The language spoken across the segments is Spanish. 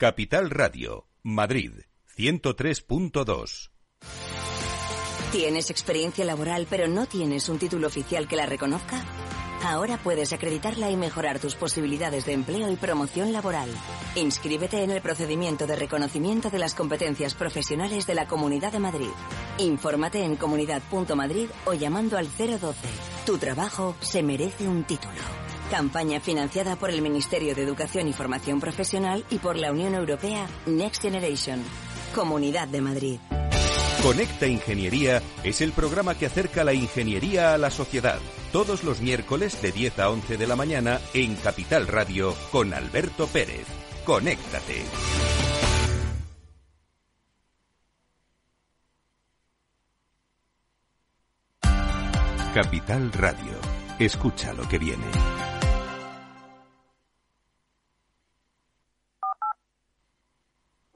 Capital Radio, Madrid, 103.2. ¿Tienes experiencia laboral pero no tienes un título oficial que la reconozca? Ahora puedes acreditarla y mejorar tus posibilidades de empleo y promoción laboral. Inscríbete en el procedimiento de reconocimiento de las competencias profesionales de la Comunidad de Madrid. Infórmate en comunidad.madrid o llamando al 012. Tu trabajo se merece un título. Campaña financiada por el Ministerio de Educación y Formación Profesional y por la Unión Europea Next Generation. Comunidad de Madrid. Conecta Ingeniería es el programa que acerca la ingeniería a la sociedad. Todos los miércoles de 10 a 11 de la mañana en Capital Radio con Alberto Pérez. Conéctate. Capital Radio. Escucha lo que viene.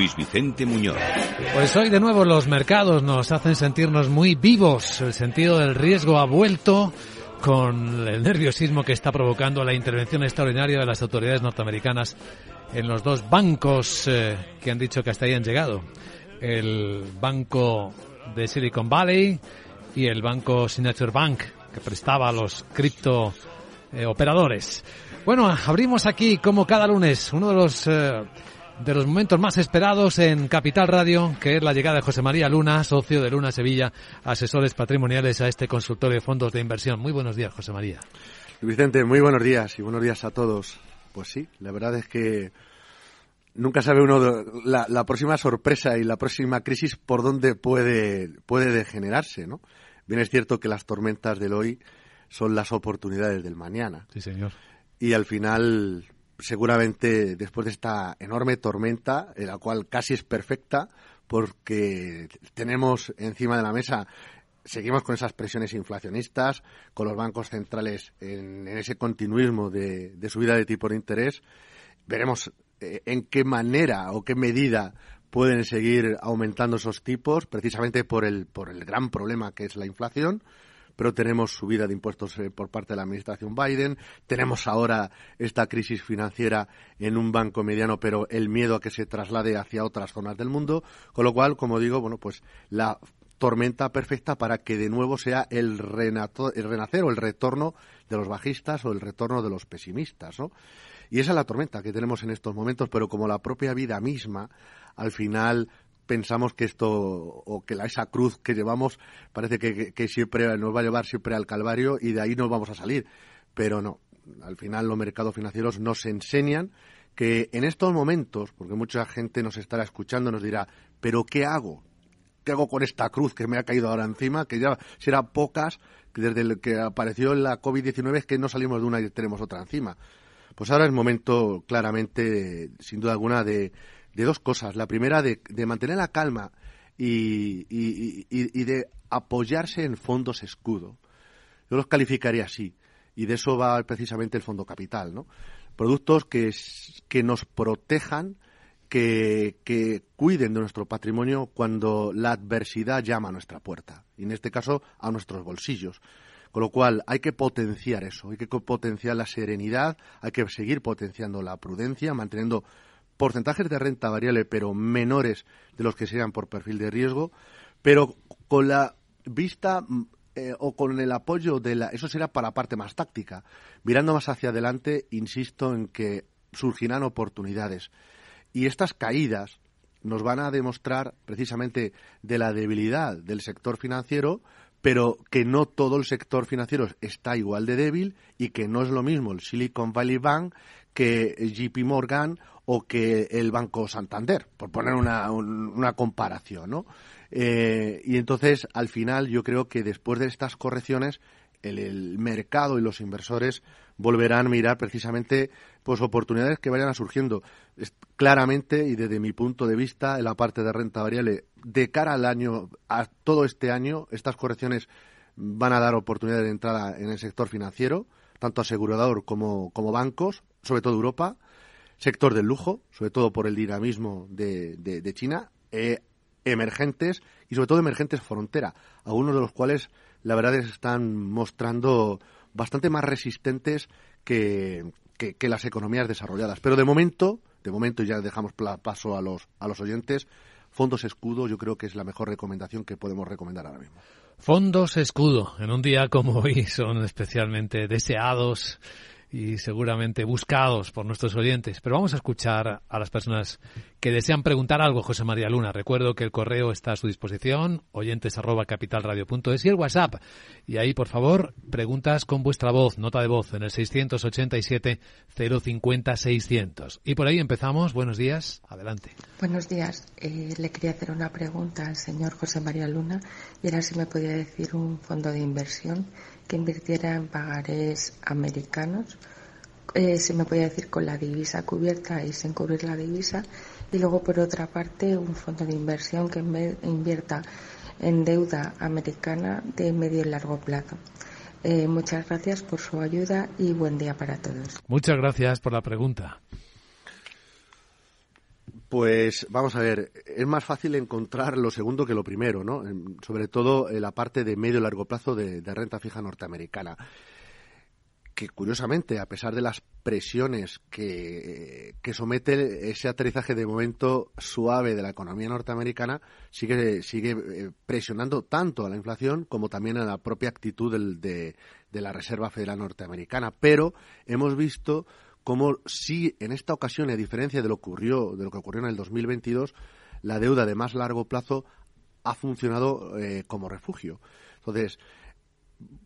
Luis Vicente Muñoz. Pues hoy de nuevo los mercados nos hacen sentirnos muy vivos. El sentido del riesgo ha vuelto con el nerviosismo que está provocando la intervención extraordinaria de las autoridades norteamericanas en los dos bancos eh, que han dicho que hasta ahí han llegado. El banco de Silicon Valley y el banco Signature Bank, que prestaba a los cripto eh, operadores. Bueno, abrimos aquí como cada lunes uno de los eh, de los momentos más esperados en Capital Radio, que es la llegada de José María Luna, socio de Luna Sevilla, asesores patrimoniales a este consultorio de fondos de inversión. Muy buenos días, José María. Vicente, muy buenos días y buenos días a todos. Pues sí, la verdad es que nunca sabe uno la, la, próxima sorpresa y la próxima crisis por dónde puede, puede degenerarse, ¿no? Bien es cierto que las tormentas del hoy son las oportunidades del mañana. Sí, señor. Y al final, seguramente después de esta enorme tormenta, en la cual casi es perfecta, porque tenemos encima de la mesa seguimos con esas presiones inflacionistas, con los bancos centrales en, ese continuismo de, subida de tipo de interés. Veremos eh, en qué manera o qué medida pueden seguir aumentando esos tipos, precisamente por el, por el gran problema que es la inflación pero tenemos subida de impuestos eh, por parte de la administración Biden, tenemos ahora esta crisis financiera en un banco mediano, pero el miedo a que se traslade hacia otras zonas del mundo, con lo cual, como digo, bueno, pues la tormenta perfecta para que de nuevo sea el, el renacer o el retorno de los bajistas o el retorno de los pesimistas, ¿no? Y esa es la tormenta que tenemos en estos momentos, pero como la propia vida misma, al final pensamos que esto, o que la, esa cruz que llevamos, parece que, siempre nos va a llevar siempre al calvario y de ahí nos vamos a salir. Pero no, al final los mercados financieros nos enseñan que en estos momentos, porque mucha gente nos estará escuchando, nos dirá, pero ¿qué hago? ¿Qué hago con esta cruz que me ha caído ahora encima? Que ya serán pocas, desde que apareció la COVID-19 es que no salimos de una y tenemos otra encima. Pues ahora es momento, claramente, sin duda alguna, de, dos cosas. La primera, de, mantener la calma y, y, de apoyarse en fondos escudo. Yo los calificaría así. Y de eso va precisamente el fondo capital, ¿no? Productos que, que nos protejan, que, que, cuiden de nuestro patrimonio cuando la adversidad llama a nuestra puerta. Y en este caso, a nuestros bolsillos. Con lo cual, hay que potenciar eso, hay que potenciar la serenidad, hay que seguir potenciando la prudencia, manteniendo porcentajes de renta variable, pero menores de los que sean por perfil de riesgo, pero con la vista eh, o con el apoyo de la. Eso será para la parte más táctica. Mirando más hacia adelante, insisto en que surgirán oportunidades. Y estas caídas nos van a demostrar precisamente de la debilidad del sector financiero, pero que no todo el sector financiero está igual de débil y que no es lo mismo el Silicon Valley Bank que JP Morgan o que el Banco Santander, por poner una, una comparación, ¿no? Eh, y entonces, al final, yo creo que después de estas correcciones, el, mercado y los inversores volverán a mirar precisamente pues oportunidades que vayan surgiendo. claramente, y desde mi punto de vista, en la parte de renta variable, de cara al año, a todo este año, estas correcciones van a dar oportunidades de entrada en el sector financiero, tanto asegurador como, como bancos, sobre todo Europa, sector del lujo, sobre todo por el dinamismo de, de, China, eh, emergentes y sobre todo emergentes frontera, algunos de los cuales la verdad es que están mostrando bastante más resistentes que, que, las economías desarrolladas. Pero de momento, de momento ya dejamos paso a los, a los oyentes, fondos escudo yo creo que es la mejor recomendación que podemos recomendar ahora mismo. Fondos escudo, en un día como hoy son especialmente deseados y seguramente buscados por nuestros oyentes. Pero vamos a escuchar a las personas que desean preguntar algo, José María Luna. Recuerdo que el correo está a su disposición, oyentes arroba capitalradio.es y el WhatsApp. Y ahí, por favor, preguntas con vuestra voz, nota de voz, en el 687 050 600. Y por ahí empezamos. Buenos días. Adelante. Buenos días. Eh, le quería hacer una pregunta al señor José María Luna y era si me podía decir un fondo de inversión que invirtiera en pagarés americanos, eh, se me puede decir con la divisa cubierta y sin cubrir la divisa, y luego por otra parte un fondo de inversión que invierta en deuda americana de medio y largo plazo. Eh, muchas gracias por su ayuda y buen día para todos. Muchas gracias por la pregunta. Pues vamos a ver, es más fácil encontrar lo segundo que lo primero, ¿no? Sobre todo en la parte de medio y largo plazo de, renta fija norteamericana. Que curiosamente, a pesar de las presiones que, somete ese aterrizaje de momento suave de la economía norteamericana, sigue, sigue eh, presionando tanto a la inflación como también a la propia actitud de la Reserva Federal norteamericana. Pero hemos visto como si en esta ocasión, a diferencia de lo, ocurrió, de lo que ocurrió en el 2022, la deuda de más largo plazo ha funcionado eh, como refugio. Entonces,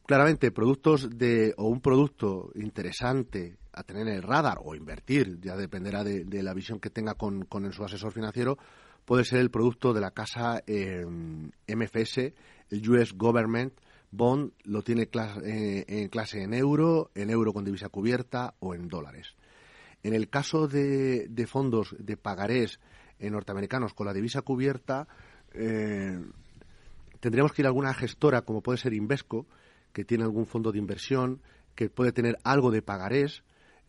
claramente, productos de, o un producto interesante a tener en el radar o invertir, ya dependerá de, la visión que tenga con, con, su asesor financiero, puede ser el producto de la casa eh, MFS, el US Government Bond lo tiene eh, en clase en euro, en euro con divisa cubierta o en dólares. En el caso de, fondos de pagarés norteamericanos con la divisa cubierta, eh, tendríamos que ir a alguna gestora, como puede ser Invesco, que tiene algún fondo de inversión, que puede tener algo de pagarés.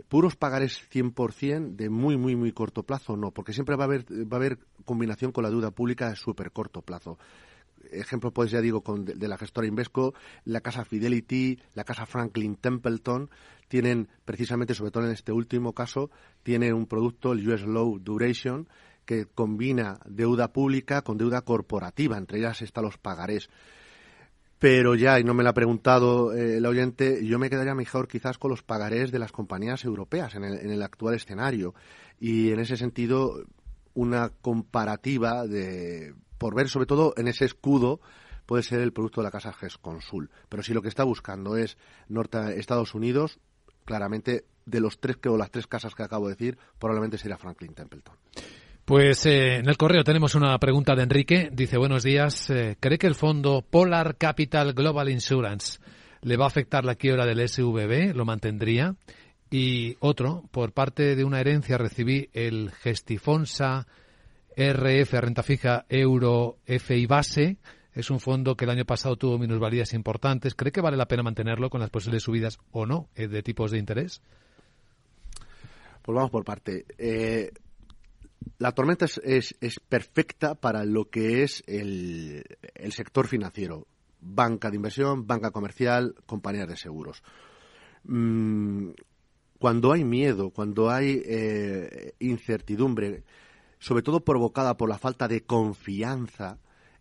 Puros pagarés 100% de muy, muy, muy corto plazo, no, porque siempre va a haber, va a haber combinación con la deuda pública de súper corto plazo ejemplo, pues ya digo, con, de, la gestora Invesco, la casa Fidelity, la casa Franklin Templeton, tienen precisamente, sobre todo en este último caso, tienen un producto, el US Low Duration, que combina deuda pública con deuda corporativa, entre ellas están los pagarés. Pero ya, y no me lo ha preguntado eh, el oyente, yo me quedaría mejor quizás con los pagarés de las compañías europeas en el, en el actual escenario. Y en ese sentido, una comparativa de por ver sobre todo en ese escudo puede ser el producto de la casa GESConsul. Pero si lo que está buscando es Norte, Estados Unidos, claramente de los tres o las tres casas que acabo de decir, probablemente sería Franklin Templeton. Pues eh, en el correo tenemos una pregunta de Enrique. Dice, buenos días. Eh, ¿Cree que el fondo Polar Capital Global Insurance le va a afectar la quiebra del SVB? ¿Lo mantendría? Y otro, por parte de una herencia recibí el Gestifonsa RF renta fija Euro FI base es un fondo que el año pasado tuvo minusvalías importantes. ¿Cree que vale la pena mantenerlo con las posibles subidas o no eh, de tipos de interés? Pues vamos por parte. Eh, la tormenta es, perfecta para lo que es el, sector financiero. Banca de inversión, banca comercial, compañías de seguros. Mm, cuando hay miedo, cuando hay eh, incertidumbre, sobre todo provocada por la falta de confianza,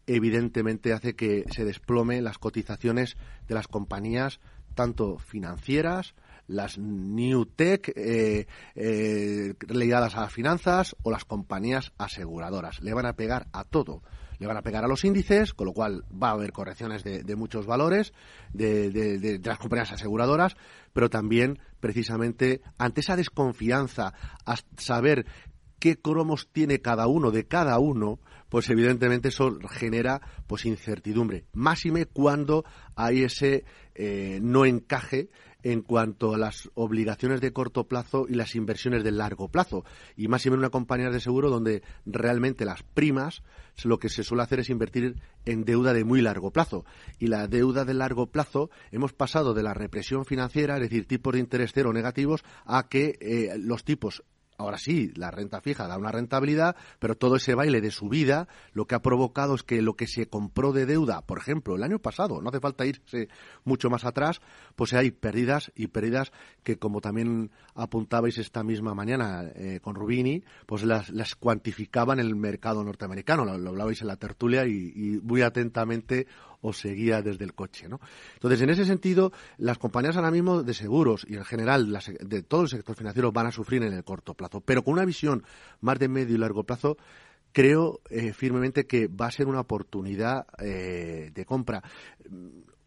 evidentemente hace que se desplome las cotizaciones de las compañías tanto financieras, las New Tech eh, eh, ligadas a las finanzas o las compañías aseguradoras. Le van a pegar a todo. Le van a pegar a los índices, con lo cual va a haber correcciones de, muchos valores de, de, las compañías aseguradoras, pero también precisamente ante esa desconfianza, a saber qué cromos tiene cada uno de cada uno, pues evidentemente eso genera pues incertidumbre. Máxime cuando hay ese eh, no encaje en cuanto a las obligaciones de corto plazo y las inversiones de largo plazo. Y máxime en una compañía de seguro donde realmente las primas, lo que se suele hacer es invertir en deuda de muy largo plazo. Y la deuda de largo plazo hemos pasado de la represión financiera, es decir, tipos de interés cero negativos, a que eh, los tipos Ahora sí, la renta fija da una rentabilidad, pero todo ese baile de subida lo que ha provocado es que lo que se compró de deuda, por ejemplo, el año pasado, no hace falta irse mucho más atrás, pues hay pérdidas y pérdidas que, como también apuntabais esta misma mañana eh, con Rubini, pues las, las, cuantificaban el mercado norteamericano. Lo, hablabais en la tertulia y muy atentamente o seguía desde el coche. ¿no? Entonces, en ese sentido, las compañías ahora mismo de seguros y en general de todo el sector financiero van a sufrir en el corto plazo, pero con una visión más de medio y largo plazo creo eh, firmemente que va a ser una oportunidad eh, de compra.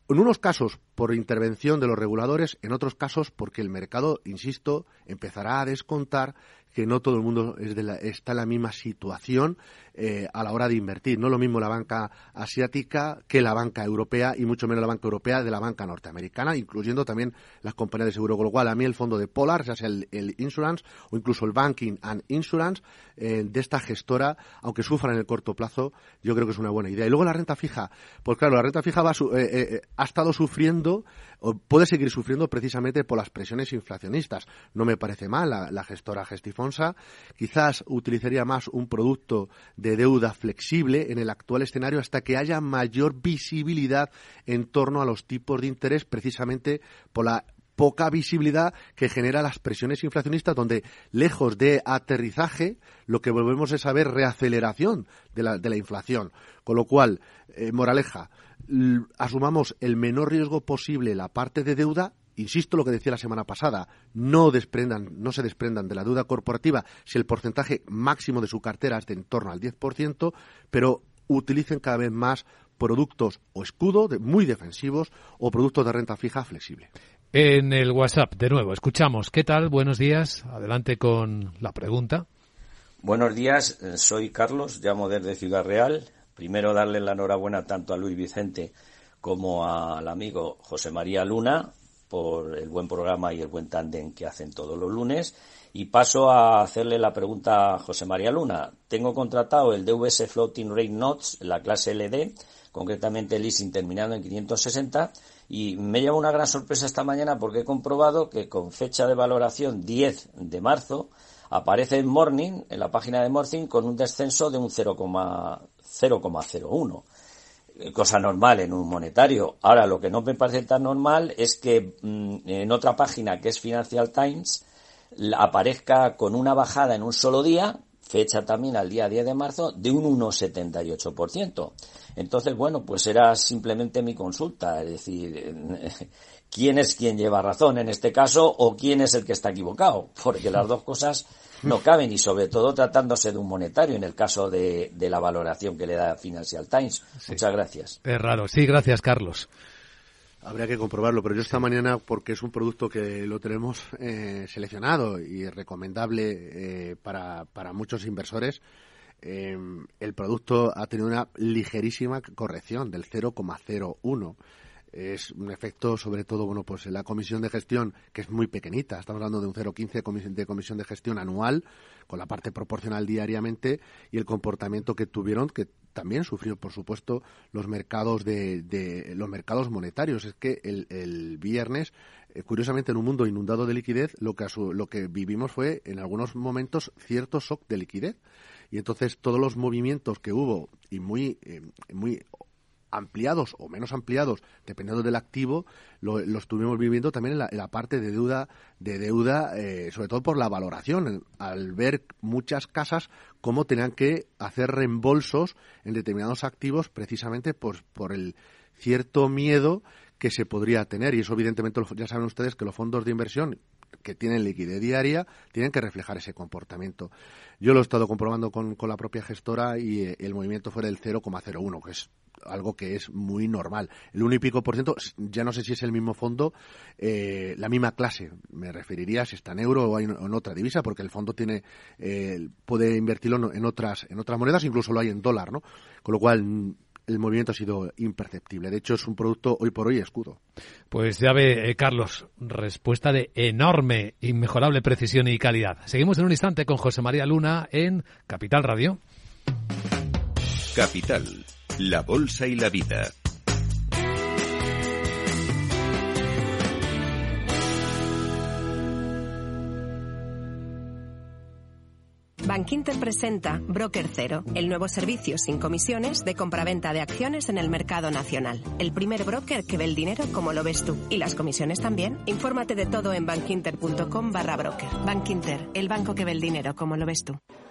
En unos casos por intervención de los reguladores, en otros casos porque el mercado, insisto, empezará a descontar que no todo el mundo está en la misma situación eh, a la hora de invertir. No es lo mismo la banca asiática que la banca europea y mucho menos la banca europea de la banca norteamericana, incluyendo también las compañías de seguro. Cual, a mí el fondo de Polar, ya sea el, insurance o incluso el banking and insurance eh, de esta gestora, aunque sufra en el corto plazo, yo creo que es una buena idea. Y luego la renta fija, pues claro, la renta fija va, eh, ha estado sufriendo puede seguir sufriendo precisamente por las presiones inflacionistas. No me parece mal la, gestora Gestifonsa. Quizás utilizaría más un producto de deuda flexible en el actual escenario hasta que haya mayor visibilidad en torno a los tipos de interés precisamente por la poca visibilidad que genera las presiones inflacionistas, donde lejos de aterrizaje, lo que volvemos es a ver reaceleración de la, de la inflación. Con lo cual, eh, moraleja, asumamos el menor riesgo posible la parte de deuda insisto lo que decía la semana pasada, no desprendan, no se desprendan de la deuda corporativa si el porcentaje máximo de su cartera es de en torno al 10%, pero utilicen cada vez más productos o escudo muy defensivos o productos de renta fija flexible. En el WhatsApp, de nuevo, escuchamos. ¿Qué tal? Buenos días. Adelante con la pregunta. Buenos días, eh, soy Carlos, llamo desde Ciudad Real. Primero darle la enhorabuena tanto a Luis Vicente como al amigo José María Luna por el buen programa y el buen tándem que hacen todos los lunes. Y paso a hacerle la pregunta a José María Luna. Tengo contratado el DVS Floating Rate Notes, la clase LD, concretamente el leasing terminado en 560, y me lleva una gran sorpresa esta mañana porque he comprobado que con fecha de valoración 10 de marzo aparece en Morning, en la página de Morning, con un descenso de un 0,01 eh, cosa normal en un monetario. Ahora, lo que no me parece tan normal es que mm, en otra página que es Financial Times aparezca con una bajada en un solo día fecha también al día 10 de marzo, de un 1,78%. Entonces, bueno, pues era simplemente mi consulta, es decir, quién es quien lleva razón en este caso o quién es el que está equivocado, porque las dos cosas no caben y sobre todo tratándose de un monetario en el caso de, la valoración que le da Financial Times. Muchas gracias. Es raro. Sí, gracias, Carlos. Habría que comprobarlo, pero yo esta mañana, porque es un producto que lo tenemos eh, seleccionado y recomendable eh, para, para muchos inversores, Em, el producto ha tenido una ligerísima corrección del 0,01 es un efecto sobre todo bueno pues en la comisión de gestión que es muy pequeñita estamos hablando de un 0,15 de comisión de gestión anual con la parte proporcional diariamente y el comportamiento que tuvieron que también sufrió por supuesto los mercados de, los mercados monetarios. Es que el, viernes eh, curiosamente en un mundo inundado de liquidez lo que lo que vivimos fue en algunos momentos cierto shock de liquidez. Y entonces todos los movimientos que hubo y muy, eh, muy ampliados o menos ampliados, dependiendo del activo, lo, estuvimos viviendo también en la, parte de deuda, de deuda eh, sobre todo por la valoración, al ver muchas casas cómo tenían que hacer reembolsos en determinados activos precisamente por, por el cierto miedo que se podría tener. Y eso, evidentemente, ya saben ustedes que los fondos de inversión que tienen liquidez diaria tienen que reflejar ese comportamiento. Yo lo he estado comprobando con, con la propia gestora y eh, el movimiento fue del 0,01, que es algo que es muy normal. El 1 y pico por ciento, ya no sé si es el mismo fondo, eh, la misma clase. Me referiría si está en euro o en, otra divisa, porque el fondo tiene eh, puede invertirlo en otras en otras monedas, incluso lo hay en dólar, ¿no? Con lo cual el movimiento ha sido imperceptible. De hecho, es un producto hoy por hoy escudo. Pues ya ve, eh, Carlos, respuesta de enorme, inmejorable precisión y calidad. Seguimos en un instante con José María Luna en Capital Radio. Capital, la bolsa y la vida. Bankinter presenta Broker Cero, el nuevo servicio sin comisiones de compraventa de acciones en el mercado nacional. El primer broker que ve el dinero como lo ves tú. Y las comisiones también. Infórmate de todo en bankinter.com barra broker. Bankinter, el banco que ve el dinero como lo ves tú.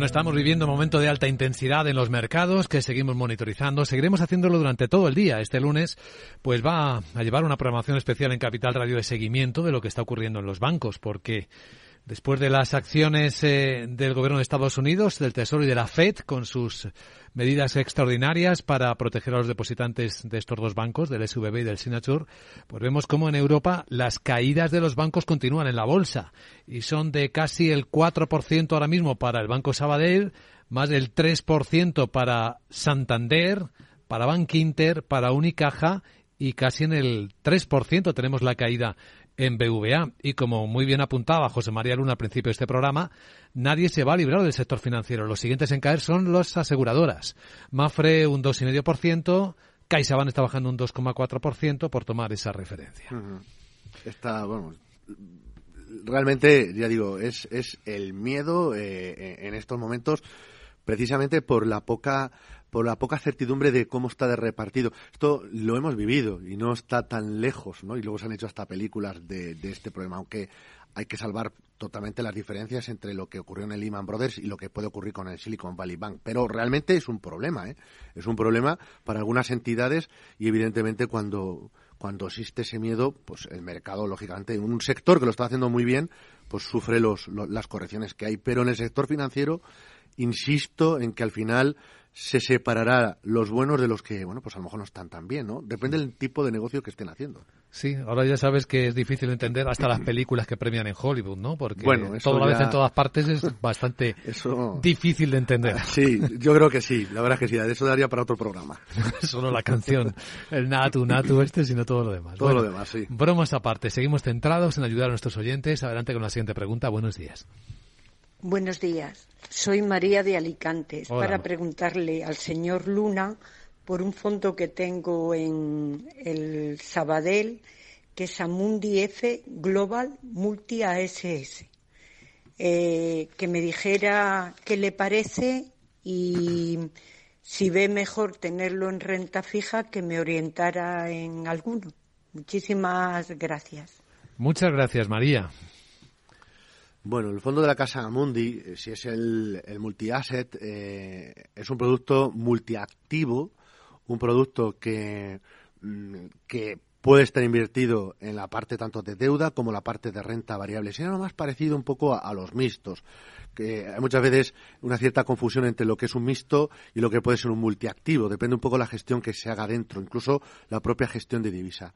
Bueno, estamos viviendo un momento de alta intensidad en los mercados que seguimos monitorizando. Seguiremos haciéndolo durante todo el día. Este lunes, pues va a llevar una programación especial en Capital Radio de seguimiento de lo que está ocurriendo en los bancos, porque Después de las acciones eh, del gobierno de Estados Unidos, del Tesoro y de la Fed, con sus medidas extraordinarias para proteger a los depositantes de estos dos bancos, del SVB y del Signature, pues vemos cómo en Europa las caídas de los bancos continúan en la bolsa. Y son de casi el 4% ahora mismo para el Banco Sabadell, más del 3% para Santander, para Bank Inter, para Unicaja y casi en el 3% tenemos la caída en BVA. Y como muy bien apuntaba José María Luna al principio de este programa, nadie se va a librar del sector financiero. Los siguientes en caer son las aseguradoras. Mafre un 2,5%, CaixaBank está bajando un 2,4% por tomar esa referencia. Está, bueno, realmente, ya digo, es, es el miedo eh, en estos momentos precisamente por la poca por la poca certidumbre de cómo está de repartido. Esto lo hemos vivido y no está tan lejos, ¿no? Y luego se han hecho hasta películas de, este problema, aunque hay que salvar totalmente las diferencias entre lo que ocurrió en el Lehman Brothers y lo que puede ocurrir con el Silicon Valley Bank. Pero realmente es un problema, ¿eh? Es un problema para algunas entidades y evidentemente cuando cuando existe ese miedo, pues el mercado, lógicamente, en un sector que lo está haciendo muy bien, pues sufre los, las correcciones que hay. Pero en el sector financiero, insisto en que al final se separará los buenos de los que, bueno, pues a lo mejor no están tan bien, ¿no? Depende del tipo de negocio que estén haciendo. Sí, ahora ya sabes que es difícil entender hasta las películas que premian en Hollywood, ¿no? Porque bueno, todo la vez en todas partes es bastante difícil de entender. Sí, yo creo que sí, la verdad es que sí, de eso daría para otro programa. Solo la canción, el natu, natu este, sino todo lo demás. Todo lo demás, sí. Bromas aparte, seguimos centrados en ayudar a nuestros oyentes. Adelante con la siguiente pregunta. Buenos días. Buenos días. Soy María de Alicante. para preguntarle al señor Luna por un fondo que tengo en el Sabadell, que es Amundi F Global Multi ASS. Eh, que me dijera qué le parece y si ve mejor tenerlo en renta fija, que me orientara en alguno. Muchísimas gracias. Muchas gracias, María. Bueno, el fondo de la casa Mundi, eh, si es el, multi-asset, eh, es un producto multiactivo, un producto que, mm, que puede estar invertido en la parte tanto de deuda como la parte de renta variable. Sería lo más parecido un poco a, los mixtos, que hay muchas veces una cierta confusión entre lo que es un mixto y lo que puede ser un multiactivo. Depende un poco de la gestión que se haga dentro, incluso la propia gestión de divisa.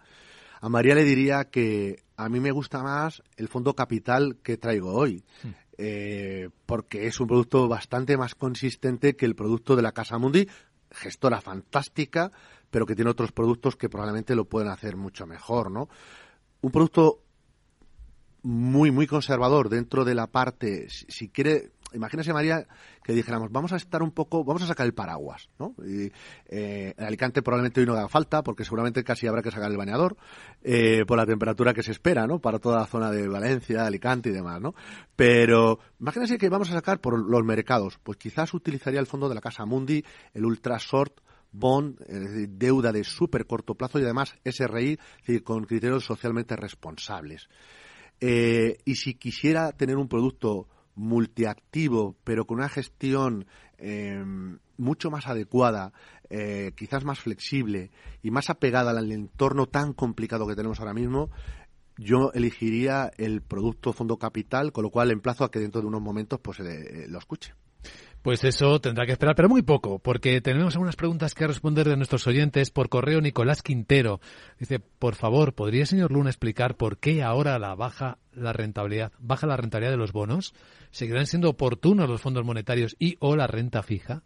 A María le diría que a mí me gusta más el fondo capital que traigo hoy. Hmm. Eh, porque es un producto bastante más consistente que el producto de la Casa Mundi, gestora fantástica, pero que tiene otros productos que probablemente lo pueden hacer mucho mejor, ¿no? Un producto muy, muy conservador dentro de la parte, si quiere, imagínese María que dijéramos, vamos a estar un poco, vamos a sacar el paraguas, ¿no? Y, eh, en Alicante probablemente hoy no haga falta, porque seguramente casi habrá que sacar el bañador, eh, por la temperatura que se espera, ¿no? Para toda la zona de Valencia, Alicante y demás, ¿no? Pero imagínense que vamos a sacar por los mercados, pues quizás utilizaría el fondo de la Casa Mundi, el Ultra Short, bond, es decir, deuda de súper corto plazo y además SRI, es decir, con criterios socialmente responsables. Eh, y si quisiera tener un producto multiactivo, pero con una gestión em, mucho más adecuada, eh, quizás más flexible y más apegada al entorno tan complicado que tenemos ahora mismo, yo elegiría el producto fondo capital, con lo cual emplazo a que dentro de unos momentos pues eh, lo escuche. Pues eso tendrá que esperar, pero muy poco, porque tenemos algunas preguntas que responder de nuestros oyentes por correo. Nicolás Quintero dice, por favor, ¿podría señor Luna explicar por qué ahora la baja la rentabilidad, baja la rentabilidad de los bonos? ¿Seguirán siendo oportunos los fondos monetarios y o la renta fija?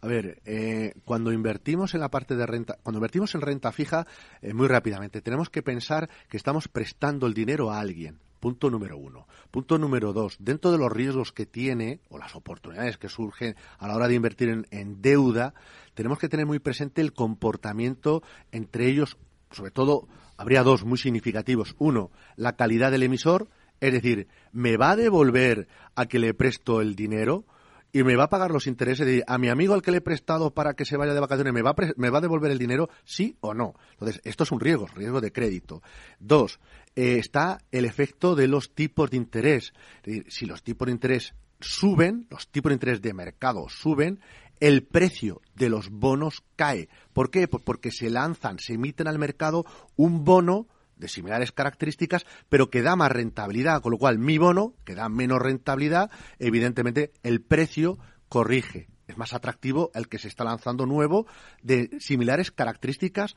A ver, eh, cuando invertimos en la parte de renta, cuando invertimos en renta fija, eh, muy rápidamente tenemos que pensar que estamos prestando el dinero a alguien. Punto número uno. Punto número dos. Dentro de los riesgos que tiene o las oportunidades que surgen a la hora de invertir en, deuda, tenemos que tener muy presente el comportamiento entre ellos, sobre todo, habría dos muy significativos. Uno, la calidad del emisor, es decir, ¿me va a devolver a que le presto el dinero? y me va a pagar los intereses a mi amigo al que le he prestado para que se vaya de vacaciones, ¿me va, a me va a devolver el dinero, sí o no? Entonces, esto es un riesgo, riesgo de crédito. Dos, eh, está el efecto de los tipos de interés. Si los tipos de interés suben, los tipos de interés de mercado suben, el precio de los bonos cae. ¿Por qué? Pues porque se lanzan, se emiten al mercado un bono de similares características, pero que da más rentabilidad, con lo cual mi bono, que da menos rentabilidad, evidentemente el precio corrige es más atractivo el que se está lanzando nuevo de similares características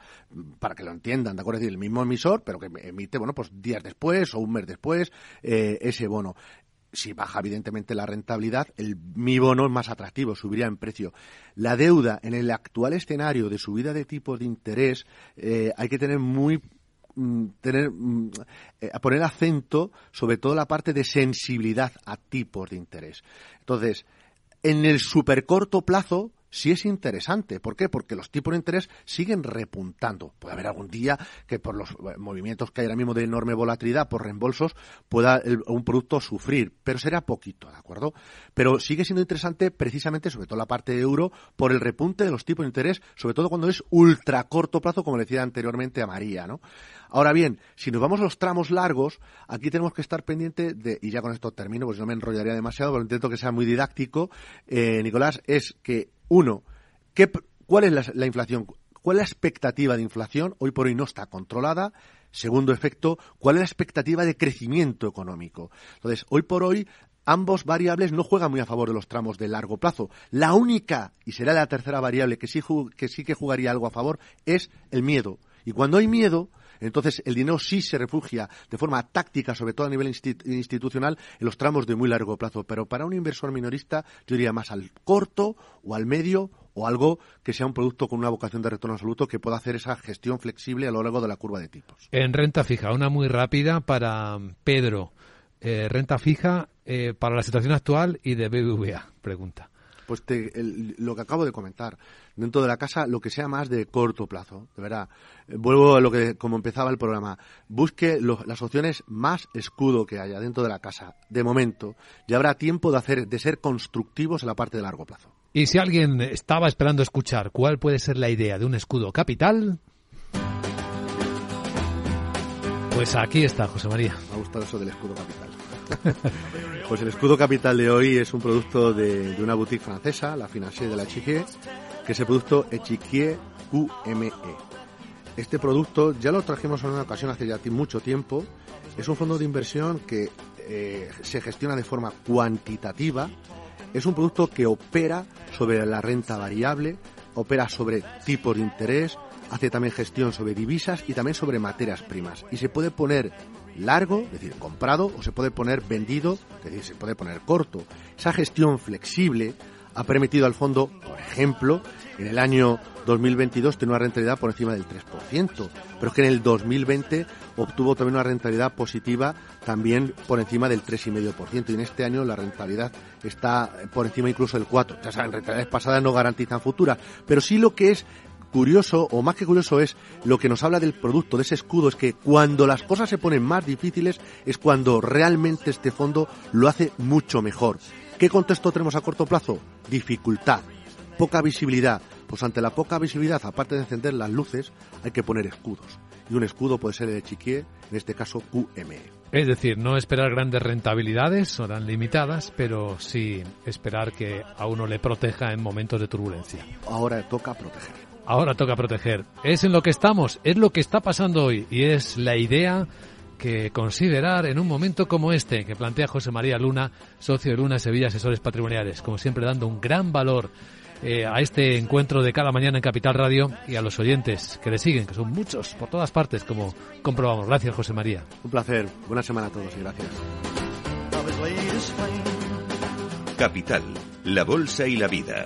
para que lo entiendan, ¿de acuerdo? Es decir, el mismo emisor, pero que emite, bueno, pues días después o un mes después eh, ese bono. Si baja evidentemente la rentabilidad, el, mi bono es más atractivo, subiría en precio. La deuda en el actual escenario de subida de tipo de interés eh, hay que tener muy mm, tener mm, eh, poner acento sobre todo la parte de sensibilidad a tipos de interés. Entonces, en el supercorto plazo sí es interesante. ¿Por qué? Porque los tipos de interés siguen repuntando. Puede haber algún día que por los eh, movimientos que hay ahora mismo de enorme volatilidad por reembolsos pueda un producto sufrir, pero será poquito, ¿de acuerdo? Pero sigue siendo interesante precisamente, sobre todo la parte de euro, por el repunte de los tipos de interés, sobre todo cuando es ultra corto plazo, como decía anteriormente a María, ¿no? Ahora bien, si nos vamos a los tramos largos, aquí tenemos que estar pendiente de, y ya con esto termino, pues no me enrollaría demasiado, pero intento que sea muy didáctico, eh, Nicolás, es que, uno, ¿qué, ¿cuál es la, inflación? ¿cuál es la expectativa de inflación? Hoy por hoy no está controlada. Segundo efecto, ¿cuál es la expectativa de crecimiento económico? Entonces, hoy por hoy ambos variables no juegan muy a favor de los tramos de largo plazo. La única, y será la tercera variable que sí, que sí que jugaría algo a favor, es el miedo. Y cuando hay miedo, entonces el dinero sí se refugia de forma táctica, sobre todo a nivel institucional, en los tramos de muy largo plazo. Pero para un inversor minorista, yo diría más al corto o al medio o algo que sea un producto con una vocación de retorno absoluto que pueda hacer esa gestión flexible a lo largo de la curva de tipos. En renta fija, una muy rápida para Pedro. Eh, renta fija eh, para la situación actual y de BBVA, pregunta. Pues lo que acabo de comentar, dentro de la casa, lo que sea más de corto plazo, de verdad. Eh, vuelvo a lo que, como empezaba el programa, busque las opciones más escudo que haya dentro de la casa, de momento, y habrá tiempo de hacer, de ser constructivos en la parte de largo plazo. Y si alguien estaba esperando escuchar cuál puede ser la idea de un escudo capital, pues aquí está, José María. Me ha gustado eso del escudo capital. pues el escudo capital de hoy es un producto de, una boutique francesa, la Financier de la Chiquier, que es el producto Echiquier QME. Este producto ya lo trajimos en una ocasión hace ya mucho tiempo. Es un fondo de inversión que eh, se gestiona de forma cuantitativa. Es un producto que opera sobre la renta variable, opera sobre tipos de interés, hace también gestión sobre divisas y también sobre materias primas. Y se puede poner largo, es decir, comprado, o se puede poner vendido, es decir, se puede poner corto. Esa gestión flexible ha permitido al fondo, por ejemplo, en el año 2022 tener una rentabilidad por encima del 3%, pero es que en el 2020 obtuvo también una rentabilidad positiva también por encima del 3,5% y en este año la rentabilidad está por encima incluso del 4%. Ya saben, rentabilidades pasadas no garantizan futuras, pero sí lo que es curioso, o más que curioso es, lo que nos habla del producto, de ese escudo, es que cuando las cosas se ponen más difíciles es cuando realmente este fondo lo hace mucho mejor. ¿Qué contexto tenemos a corto plazo? Dificultad, poca visibilidad. Pues ante la poca visibilidad, aparte de encender las luces, hay que poner escudos. Y un escudo puede ser el de Chiquier, en este caso QME. Es decir, no esperar grandes rentabilidades, serán limitadas, pero sí esperar que a uno le proteja en momentos de turbulencia. Ahora toca proteger. Ahora toca proteger. Es en lo que estamos, es lo que está pasando hoy y es la idea que considerar en un momento como este que plantea José María Luna, socio de Luna Sevilla Asesores Patrimoniales, como siempre dando un gran valor eh, a este encuentro de cada mañana en Capital Radio y a los oyentes que le siguen, que son muchos por todas partes, como comprobamos. Gracias, José María. Un placer. Buena semana a todos y gracias. Capital, la Bolsa y la Vida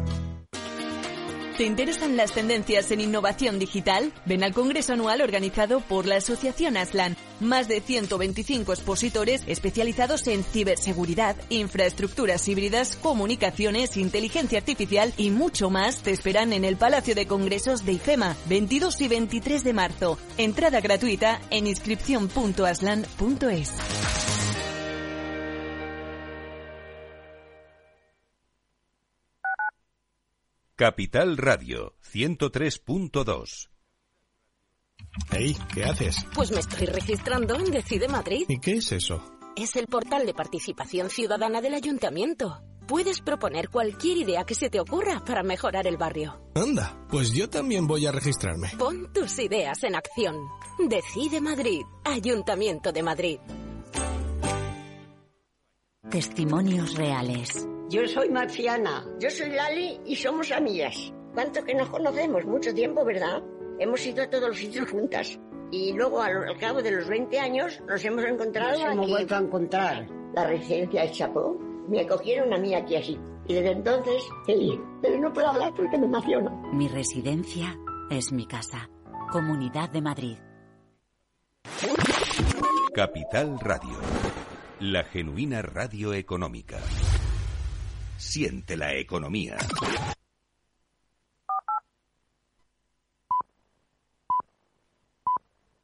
¿Te interesan las tendencias en innovación digital? Ven al Congreso Anual organizado por la Asociación Aslan. Más de 125 expositores especializados en ciberseguridad, infraestructuras híbridas, comunicaciones, inteligencia artificial y mucho más te esperan en el Palacio de Congresos de IFEMA, 22 y 23 de marzo. Entrada gratuita en inscripción.aslan.es. Capital Radio 103.2 Hey, ¿qué haces? Pues me estoy registrando en Decide Madrid. ¿Y qué es eso? Es el portal de participación ciudadana del ayuntamiento. Puedes proponer cualquier idea que se te ocurra para mejorar el barrio. Anda, pues yo también voy a registrarme. Pon tus ideas en acción. Decide Madrid, Ayuntamiento de Madrid. Testimonios reales. Yo soy Marciana. Yo soy Lali y somos amigas. ¿Cuánto que nos conocemos? Mucho tiempo, ¿verdad? Hemos ido a todos los sitios juntas. Y luego, al, cabo de los 20 años, nos hemos encontrado nos hemos vuelto a encontrar. La residencia de Chapó. Me acogieron a mí aquí así. Y desde entonces, feliz. Pero no puedo hablar porque me emociono. Mi residencia es mi casa. Comunidad de Madrid. Capital Radio. La genuina radio económica. Siente la economía.